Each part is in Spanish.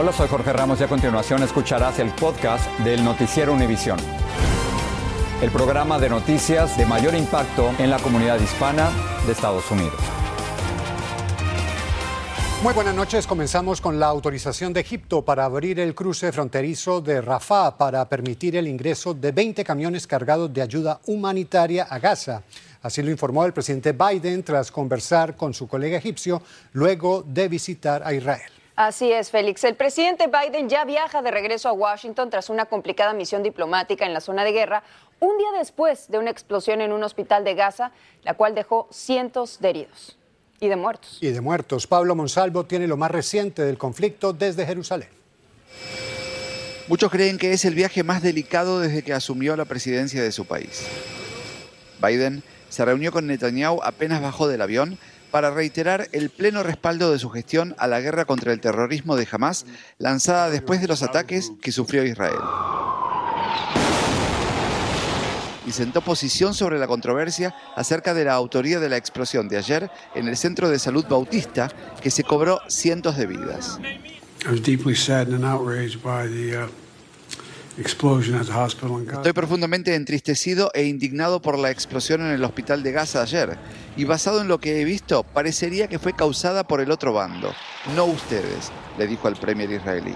Hola, soy Jorge Ramos y a continuación escucharás el podcast del Noticiero Univisión. El programa de noticias de mayor impacto en la comunidad hispana de Estados Unidos. Muy buenas noches. Comenzamos con la autorización de Egipto para abrir el cruce fronterizo de Rafah para permitir el ingreso de 20 camiones cargados de ayuda humanitaria a Gaza. Así lo informó el presidente Biden tras conversar con su colega egipcio luego de visitar a Israel. Así es, Félix. El presidente Biden ya viaja de regreso a Washington tras una complicada misión diplomática en la zona de guerra, un día después de una explosión en un hospital de Gaza, la cual dejó cientos de heridos y de muertos. Y de muertos. Pablo Monsalvo tiene lo más reciente del conflicto desde Jerusalén. Muchos creen que es el viaje más delicado desde que asumió la presidencia de su país. Biden se reunió con Netanyahu apenas bajó del avión para reiterar el pleno respaldo de su gestión a la guerra contra el terrorismo de Hamas lanzada después de los ataques que sufrió Israel. Y sentó posición sobre la controversia acerca de la autoría de la explosión de ayer en el Centro de Salud Bautista, que se cobró cientos de vidas. Estoy profundamente entristecido e indignado por la explosión en el hospital de Gaza ayer. Y basado en lo que he visto, parecería que fue causada por el otro bando, no ustedes, le dijo al premier israelí.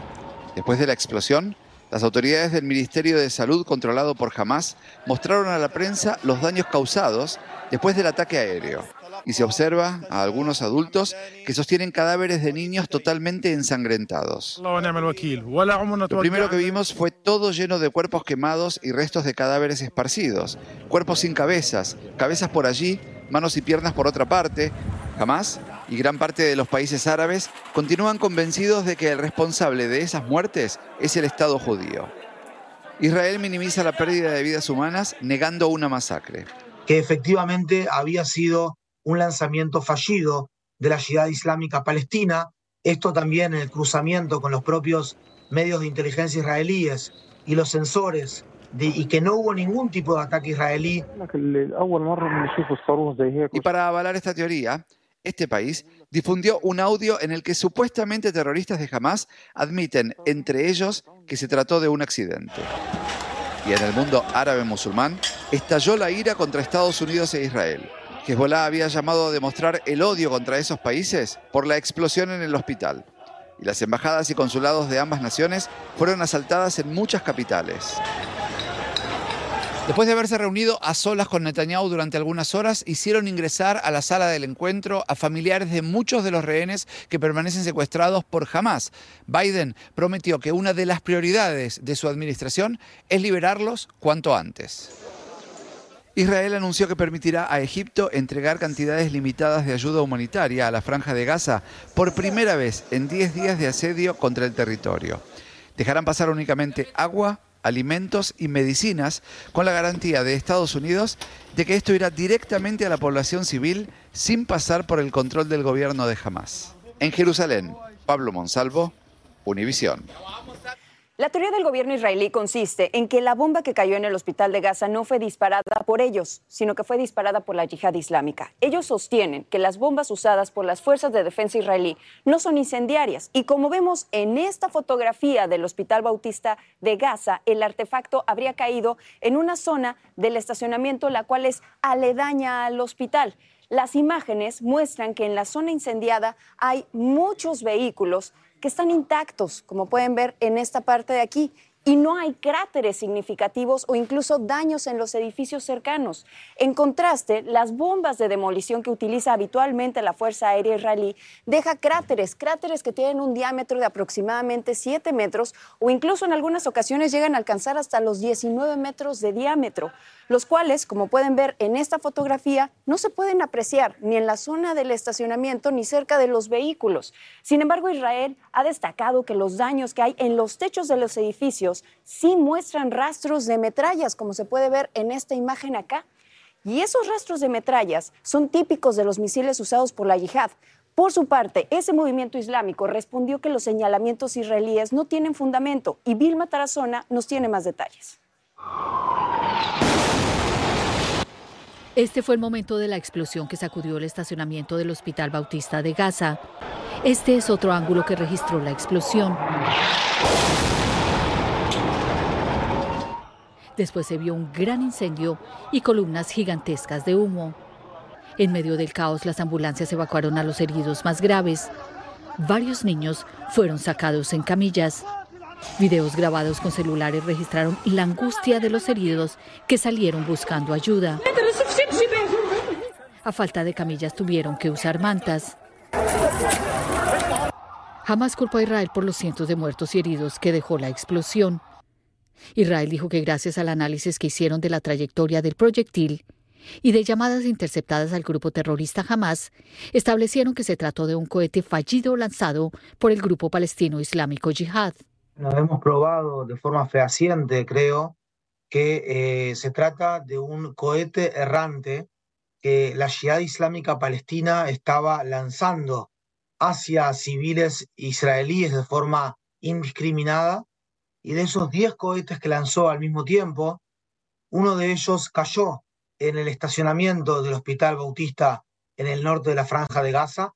Después de la explosión, las autoridades del Ministerio de Salud controlado por Hamas mostraron a la prensa los daños causados después del ataque aéreo y se observa a algunos adultos que sostienen cadáveres de niños totalmente ensangrentados. Lo primero que vimos fue todo lleno de cuerpos quemados y restos de cadáveres esparcidos, cuerpos sin cabezas, cabezas por allí, manos y piernas por otra parte. Jamás y gran parte de los países árabes continúan convencidos de que el responsable de esas muertes es el Estado judío. Israel minimiza la pérdida de vidas humanas negando una masacre. Que efectivamente había sido un lanzamiento fallido de la ciudad islámica palestina, esto también en el cruzamiento con los propios medios de inteligencia israelíes y los sensores, y que no hubo ningún tipo de ataque israelí. Y para avalar esta teoría, este país difundió un audio en el que supuestamente terroristas de Hamas admiten entre ellos que se trató de un accidente. Y en el mundo árabe musulmán estalló la ira contra Estados Unidos e Israel. Hezbollah había llamado a demostrar el odio contra esos países por la explosión en el hospital. Y las embajadas y consulados de ambas naciones fueron asaltadas en muchas capitales. Después de haberse reunido a solas con Netanyahu durante algunas horas, hicieron ingresar a la sala del encuentro a familiares de muchos de los rehenes que permanecen secuestrados por Hamas. Biden prometió que una de las prioridades de su administración es liberarlos cuanto antes. Israel anunció que permitirá a Egipto entregar cantidades limitadas de ayuda humanitaria a la franja de Gaza por primera vez en 10 días de asedio contra el territorio. Dejarán pasar únicamente agua, alimentos y medicinas con la garantía de Estados Unidos de que esto irá directamente a la población civil sin pasar por el control del gobierno de Hamas. En Jerusalén, Pablo Monsalvo, Univisión. La teoría del gobierno israelí consiste en que la bomba que cayó en el hospital de Gaza no fue disparada por ellos, sino que fue disparada por la yihad islámica. Ellos sostienen que las bombas usadas por las fuerzas de defensa israelí no son incendiarias y como vemos en esta fotografía del Hospital Bautista de Gaza, el artefacto habría caído en una zona del estacionamiento la cual es aledaña al hospital. Las imágenes muestran que en la zona incendiada hay muchos vehículos que están intactos, como pueden ver en esta parte de aquí, y no hay cráteres significativos o incluso daños en los edificios cercanos. En contraste, las bombas de demolición que utiliza habitualmente la Fuerza Aérea Israelí deja cráteres, cráteres que tienen un diámetro de aproximadamente 7 metros o incluso en algunas ocasiones llegan a alcanzar hasta los 19 metros de diámetro, los cuales, como pueden ver en esta fotografía, no se pueden apreciar ni en la zona del estacionamiento ni cerca de los vehículos. Sin embargo, Israel ha destacado que los daños que hay en los techos de los edificios sí muestran rastros de metrallas, como se puede ver en esta imagen acá. Y esos rastros de metrallas son típicos de los misiles usados por la yihad. Por su parte, ese movimiento islámico respondió que los señalamientos israelíes no tienen fundamento y Vilma Tarazona nos tiene más detalles. Este fue el momento de la explosión que sacudió el estacionamiento del Hospital Bautista de Gaza. Este es otro ángulo que registró la explosión. Después se vio un gran incendio y columnas gigantescas de humo. En medio del caos, las ambulancias evacuaron a los heridos más graves. Varios niños fueron sacados en camillas. Videos grabados con celulares registraron la angustia de los heridos que salieron buscando ayuda. A falta de camillas tuvieron que usar mantas. Jamás culpó a Israel por los cientos de muertos y heridos que dejó la explosión. Israel dijo que gracias al análisis que hicieron de la trayectoria del proyectil y de llamadas interceptadas al grupo terrorista Hamas, establecieron que se trató de un cohete fallido lanzado por el grupo palestino islámico Jihad. Nos hemos probado de forma fehaciente, creo, que eh, se trata de un cohete errante que la Jihad Islámica Palestina estaba lanzando hacia civiles israelíes de forma indiscriminada y de esos 10 cohetes que lanzó al mismo tiempo, uno de ellos cayó en el estacionamiento del Hospital Bautista en el norte de la franja de Gaza.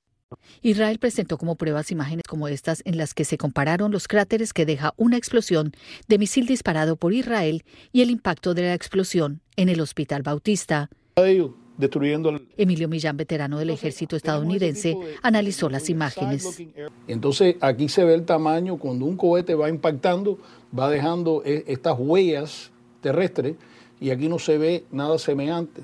Israel presentó como pruebas imágenes como estas en las que se compararon los cráteres que deja una explosión de misil disparado por Israel y el impacto de la explosión en el Hospital Bautista. Emilio Millán, veterano del ejército estadounidense, analizó las imágenes. Entonces aquí se ve el tamaño, cuando un cohete va impactando, va dejando e, estas huellas terrestres y aquí no se ve nada semejante.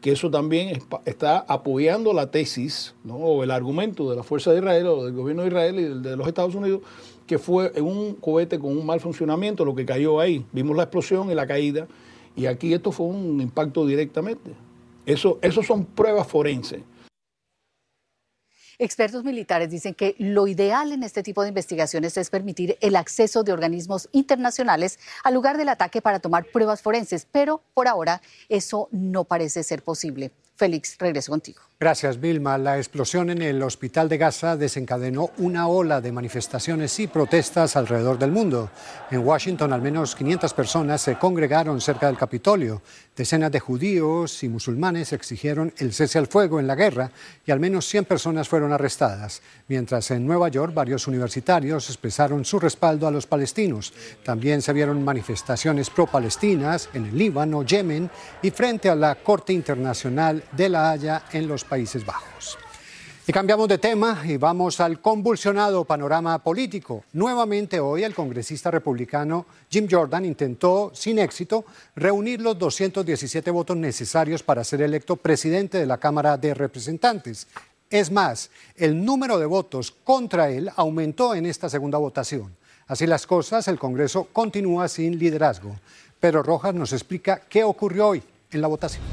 Que eso también está apoyando la tesis ¿no? o el argumento de la Fuerza de Israel o del gobierno de Israel y de los Estados Unidos, que fue un cohete con un mal funcionamiento lo que cayó ahí. Vimos la explosión y la caída y aquí esto fue un impacto directamente. Eso, son pruebas forenses. Expertos militares dicen que lo ideal en este tipo de investigaciones es permitir el acceso de organismos internacionales al lugar del ataque para tomar pruebas forenses, pero por ahora eso no parece ser posible. Félix, regreso contigo. Gracias, Vilma. La explosión en el hospital de Gaza desencadenó una ola de manifestaciones y protestas alrededor del mundo. En Washington, al menos 500 personas se congregaron cerca del Capitolio. Decenas de judíos y musulmanes exigieron el cese al fuego en la guerra y al menos 100 personas fueron arrestadas. Mientras en Nueva York, varios universitarios expresaron su respaldo a los palestinos. También se vieron manifestaciones pro-palestinas en el Líbano, Yemen y frente a la Corte Internacional de la Haya en los Países Bajos. Y cambiamos de tema y vamos al convulsionado panorama político. Nuevamente hoy el congresista republicano Jim Jordan intentó, sin éxito, reunir los 217 votos necesarios para ser electo presidente de la Cámara de Representantes. Es más, el número de votos contra él aumentó en esta segunda votación. Así las cosas, el Congreso continúa sin liderazgo. Pero Rojas nos explica qué ocurrió hoy en la votación.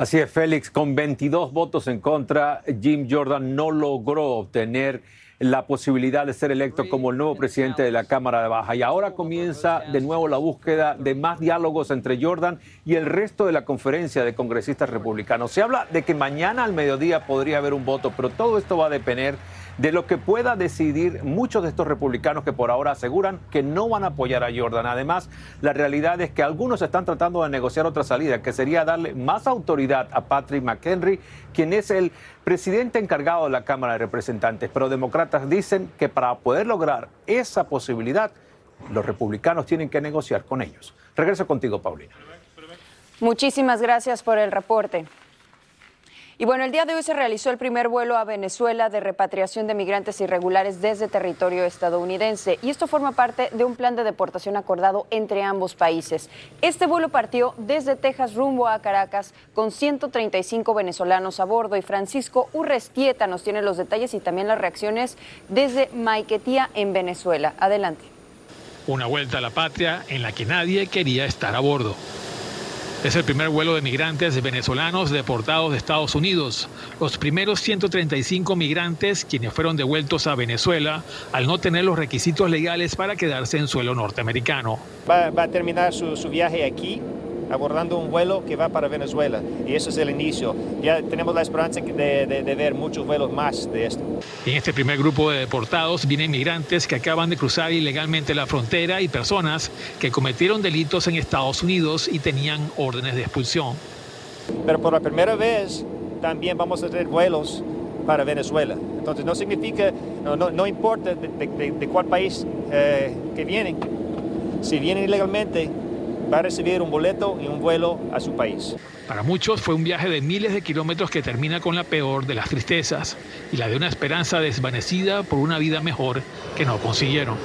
Así es, Félix, con 22 votos en contra, Jim Jordan no logró obtener la posibilidad de ser electo como el nuevo presidente de la Cámara de Baja. Y ahora comienza de nuevo la búsqueda de más diálogos entre Jordan y el resto de la conferencia de congresistas republicanos. Se habla de que mañana al mediodía podría haber un voto, pero todo esto va a depender de lo que pueda decidir muchos de estos republicanos que por ahora aseguran que no van a apoyar a Jordan. Además, la realidad es que algunos están tratando de negociar otra salida, que sería darle más autoridad a Patrick McHenry, quien es el presidente encargado de la Cámara de Representantes. Pero demócratas dicen que para poder lograr esa posibilidad, los republicanos tienen que negociar con ellos. Regreso contigo, Paulina. Muchísimas gracias por el reporte. Y bueno, el día de hoy se realizó el primer vuelo a Venezuela de repatriación de migrantes irregulares desde territorio estadounidense. Y esto forma parte de un plan de deportación acordado entre ambos países. Este vuelo partió desde Texas rumbo a Caracas con 135 venezolanos a bordo. Y Francisco Urrestieta nos tiene los detalles y también las reacciones desde Maiquetía en Venezuela. Adelante. Una vuelta a la patria en la que nadie quería estar a bordo. Es el primer vuelo de migrantes venezolanos deportados de Estados Unidos. Los primeros 135 migrantes quienes fueron devueltos a Venezuela al no tener los requisitos legales para quedarse en suelo norteamericano. Va, a terminar su, su viaje aquí abordando un vuelo que va para Venezuela. Y eso es el inicio. Ya tenemos la esperanza de, de, ver muchos vuelos más de esto. En este primer grupo de deportados vienen migrantes que acaban de cruzar ilegalmente la frontera y personas que cometieron delitos en Estados Unidos y tenían órdenes de expulsión. Pero por la primera vez también vamos a tener vuelos para Venezuela. Entonces no significa, no, no, importa de, de, cuál país eh, que vienen, si vienen ilegalmente, va a recibir un boleto y un vuelo a su país. Para muchos fue un viaje de miles de kilómetros que termina con la peor de las tristezas y la de una esperanza desvanecida por una vida mejor que no consiguieron.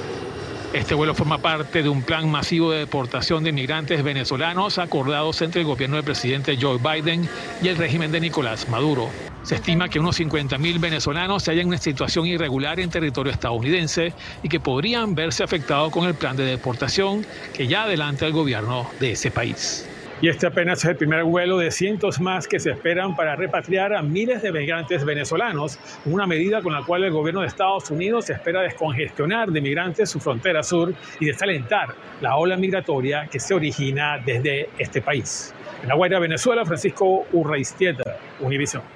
Este vuelo forma parte de un plan masivo de deportación de inmigrantes venezolanos acordados entre el gobierno del presidente Joe Biden y el régimen de Nicolás Maduro. Se estima que unos 50.000 venezolanos se hallan en una situación irregular en territorio estadounidense y que podrían verse afectados con el plan de deportación que ya adelanta el gobierno de ese país. Y este apenas es el primer vuelo de cientos más que se esperan para repatriar a miles de migrantes venezolanos, una medida con la cual el gobierno de Estados Unidos espera descongestionar de migrantes su frontera sur y desalentar la ola migratoria que se origina desde este país. En la Venezuela, Francisco Urreistieta, Univision.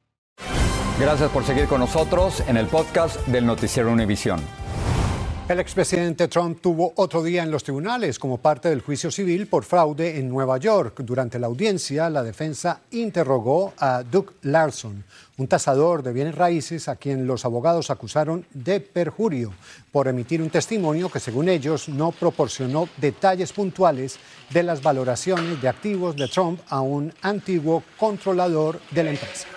Gracias por seguir con nosotros en el podcast del Noticiero Univisión. El expresidente Trump tuvo otro día en los tribunales como parte del juicio civil por fraude en Nueva York. Durante la audiencia, la defensa interrogó a Doug Larson, un tasador de bienes raíces a quien los abogados acusaron de perjurio por emitir un testimonio que, según ellos, no proporcionó detalles puntuales de las valoraciones de activos de Trump a un antiguo controlador de la empresa.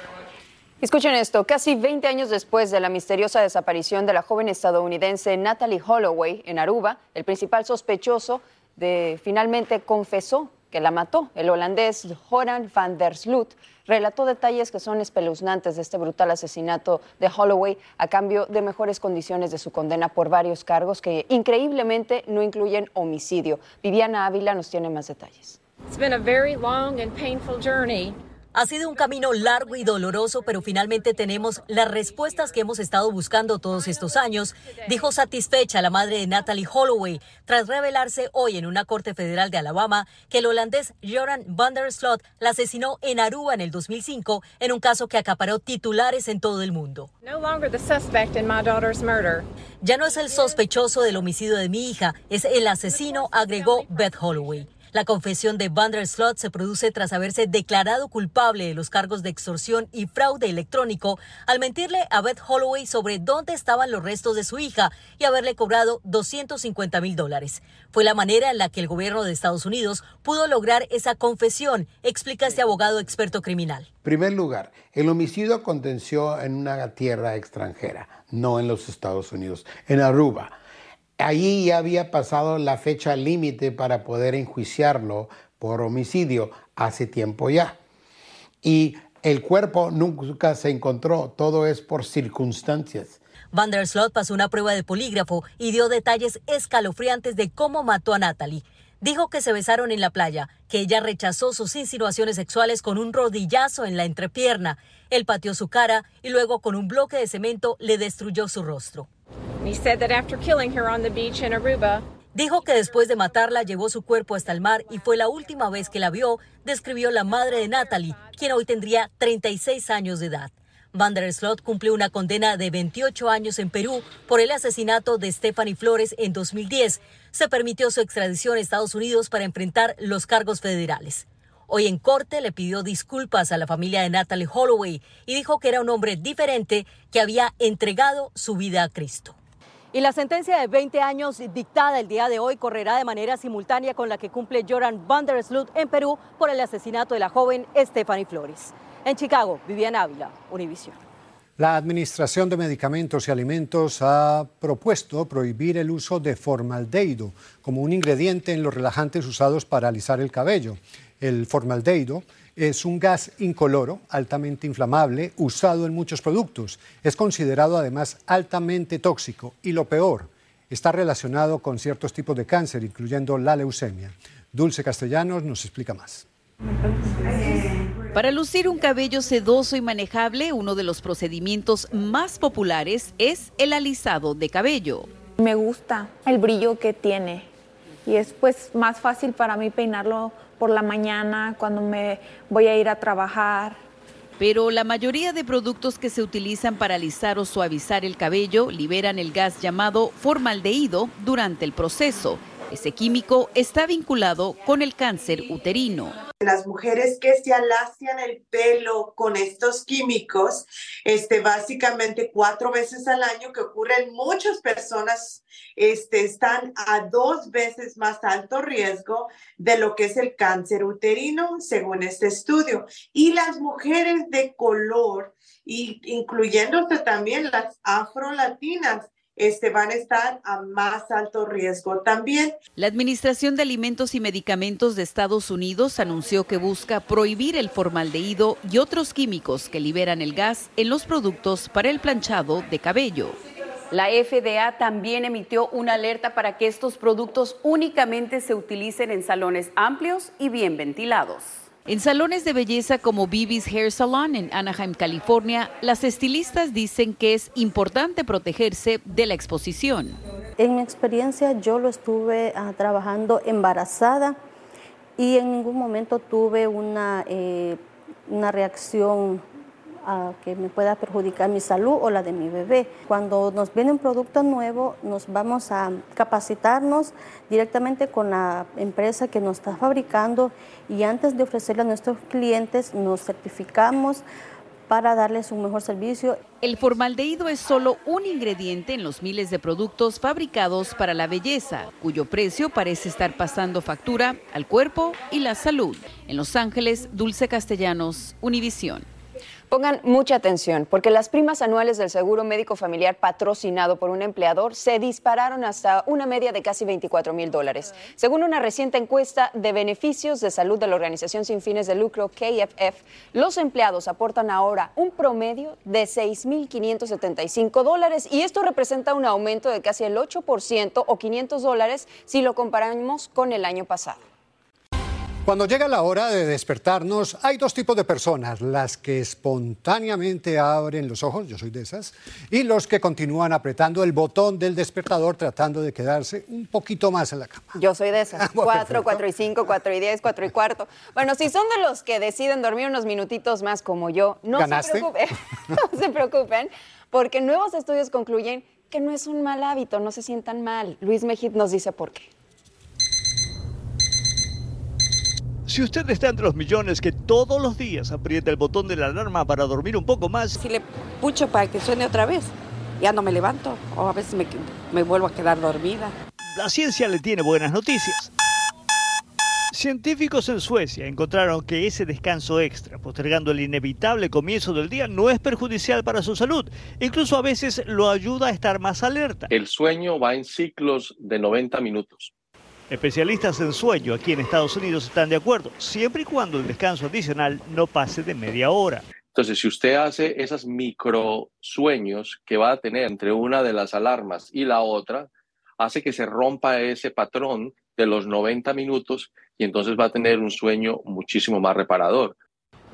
Escuchen esto, casi 20 años después de la misteriosa desaparición de la joven estadounidense Natalie Holloway en Aruba, el principal sospechoso de, finalmente confesó que la mató. El holandés Joran van der Sloot relató detalles que son espeluznantes de este brutal asesinato de Holloway a cambio de mejores condiciones de su condena por varios cargos que increíblemente no incluyen homicidio. Viviana Ávila nos tiene más detalles. Ha sido un camino largo y doloroso, pero finalmente tenemos las respuestas que hemos estado buscando todos estos años, dijo satisfecha la madre de Natalie Holloway, tras revelarse hoy en una corte federal de Alabama que el holandés Joran van der Slot la asesinó en Aruba en el 2005 en un caso que acaparó titulares en todo el mundo. Ya no es el sospechoso del homicidio de mi hija, es el asesino, agregó Beth Holloway. La confesión de Van der Slot se produce tras haberse declarado culpable de los cargos de extorsión y fraude electrónico al mentirle a Beth Holloway sobre dónde estaban los restos de su hija y haberle cobrado 250 mil dólares. Fue la manera en la que el gobierno de Estados Unidos pudo lograr esa confesión, explica este abogado experto criminal. En primer lugar, el homicidio aconteció en una tierra extranjera, no en los Estados Unidos, en Aruba. Allí ya había pasado la fecha límite para poder enjuiciarlo por homicidio hace tiempo ya. Y el cuerpo nunca se encontró, todo es por circunstancias. Van der Slot pasó una prueba de polígrafo y dio detalles escalofriantes de cómo mató a Natalie. Dijo que se besaron en la playa, que ella rechazó sus insinuaciones sexuales con un rodillazo en la entrepierna. Él pateó su cara y luego con un bloque de cemento le destruyó su rostro. Dijo que después de matarla llevó su cuerpo hasta el mar y fue la última vez que la vio, describió la madre de Natalie, quien hoy tendría 36 años de edad. Van der Slot cumplió una condena de 28 años en Perú por el asesinato de Stephanie Flores en 2010. Se permitió su extradición a Estados Unidos para enfrentar los cargos federales. Hoy en corte le pidió disculpas a la familia de Natalie Holloway y dijo que era un hombre diferente que había entregado su vida a Cristo. Y la sentencia de 20 años dictada el día de hoy correrá de manera simultánea con la que cumple Joran van der Sloot en Perú por el asesinato de la joven Stephanie Flores. En Chicago, Viviana Ávila, Univision. La Administración de Medicamentos y Alimentos ha propuesto prohibir el uso de formaldehído como un ingrediente en los relajantes usados para alisar el cabello. El formaldehído es un gas incoloro, altamente inflamable, usado en muchos productos. Es considerado además altamente tóxico y lo peor, está relacionado con ciertos tipos de cáncer, incluyendo la leucemia. Dulce Castellanos nos explica más. Para lucir un cabello sedoso y manejable, uno de los procedimientos más populares es el alisado de cabello. Me gusta el brillo que tiene y es pues más fácil para mí peinarlo por la mañana cuando me voy a ir a trabajar. Pero la mayoría de productos que se utilizan para alisar o suavizar el cabello liberan el gas llamado formaldehído durante el proceso. Ese químico está vinculado con el cáncer uterino. Las mujeres que se alacian el pelo con estos químicos, este, básicamente cuatro veces al año, que ocurre en muchas personas, este, están a dos veces más alto riesgo de lo que es el cáncer uterino, según este estudio. Y las mujeres de color, y incluyéndose también las afrolatinas, este, van a estar a más alto riesgo también. La Administración de Alimentos y Medicamentos de Estados Unidos anunció que busca prohibir el formaldehído y otros químicos que liberan el gas en los productos para el planchado de cabello. La FDA también emitió una alerta para que estos productos únicamente se utilicen en salones amplios y bien ventilados. En salones de belleza como Bibi's Hair Salon en Anaheim, California, las estilistas dicen que es importante protegerse de la exposición. En mi experiencia yo lo estuve ah, trabajando embarazada y en ningún momento tuve una, eh, una reacción que me pueda perjudicar mi salud o la de mi bebé. Cuando nos viene un producto nuevo, nos vamos a capacitarnos directamente con la empresa que nos está fabricando y antes de ofrecerle a nuestros clientes nos certificamos para darles un mejor servicio. El formaldehído es solo un ingrediente en los miles de productos fabricados para la belleza, cuyo precio parece estar pasando factura al cuerpo y la salud. En Los Ángeles, Dulce Castellanos, Univisión. Pongan mucha atención, porque las primas anuales del seguro médico familiar patrocinado por un empleador se dispararon hasta una media de casi 24 mil dólares. Según una reciente encuesta de beneficios de salud de la organización sin fines de lucro KFF, los empleados aportan ahora un promedio de 6.575 dólares y esto representa un aumento de casi el 8% o 500 dólares si lo comparamos con el año pasado. Cuando llega la hora de despertarnos, hay dos tipos de personas, las que espontáneamente abren los ojos, yo soy de esas, y los que continúan apretando el botón del despertador tratando de quedarse un poquito más en la cama. Yo soy de esas, cuatro, cuatro y cinco, cuatro y diez, cuatro y cuarto. Bueno, si son de los que deciden dormir unos minutitos más como yo, no se preocupen, no se preocupen, porque nuevos estudios concluyen que no es un mal hábito, no se sientan mal. Luis Mejid nos dice por qué. Si usted está entre los millones que todos los días aprieta el botón de la alarma para dormir un poco más. Si le pucho para que suene otra vez, ya no me levanto o a veces me, me vuelvo a quedar dormida. La ciencia le tiene buenas noticias. Científicos en Suecia encontraron que ese descanso extra, postergando el inevitable comienzo del día, no es perjudicial para su salud. Incluso a veces lo ayuda a estar más alerta. El sueño va en ciclos de 90 minutos. Especialistas en sueño aquí en Estados Unidos están de acuerdo, siempre y cuando el descanso adicional no pase de media hora. Entonces, si usted hace esos micro sueños que va a tener entre una de las alarmas y la otra, hace que se rompa ese patrón de los 90 minutos y entonces va a tener un sueño muchísimo más reparador.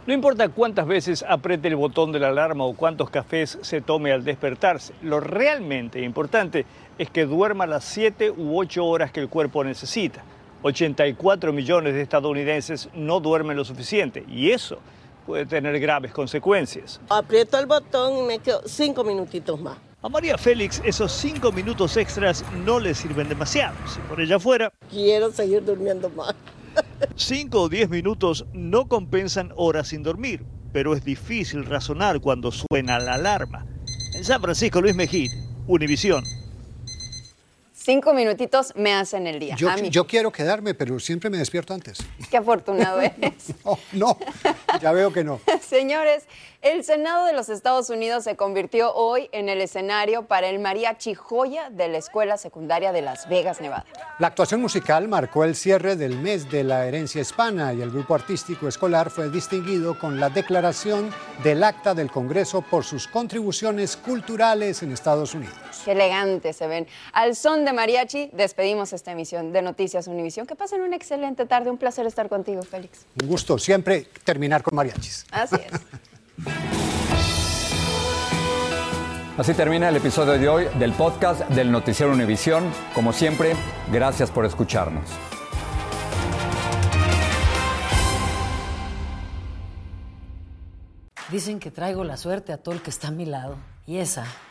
No importa cuántas veces apriete el botón de la alarma o cuántos cafés se tome al despertarse, lo realmente importante es que duerma las 7 u 8 horas que el cuerpo necesita. 84 millones de estadounidenses no duermen lo suficiente y eso puede tener graves consecuencias. Aprieto el botón y me quedo 5 minutitos más. A María Félix esos 5 minutos extras no le sirven demasiado. Si por ella fuera... Quiero seguir durmiendo más. 5 o 10 minutos no compensan horas sin dormir, pero es difícil razonar cuando suena la alarma. En San Francisco, Luis Mejía, Univisión. Cinco minutitos me hacen el día. Yo, a mí. yo quiero quedarme, pero siempre me despierto antes. Qué afortunado eres. No, no, ya veo que no. Señores, el Senado de los Estados Unidos se convirtió hoy en el escenario para el mariachi joya de la Escuela Secundaria de Las Vegas, Nevada. La actuación musical marcó el cierre del mes de la herencia hispana y el grupo artístico escolar fue distinguido con la declaración del acta del Congreso por sus contribuciones culturales en Estados Unidos. Qué elegantes se ven. Al son de mariachi, despedimos esta emisión de Noticias Univisión. Que pasen una excelente tarde. Un placer estar contigo, Félix. Un gusto siempre terminar con mariachis. Así es. Así termina el episodio de hoy del podcast del Noticiero Univisión. Como siempre, gracias por escucharnos. Dicen que traigo la suerte a todo el que está a mi lado. Y esa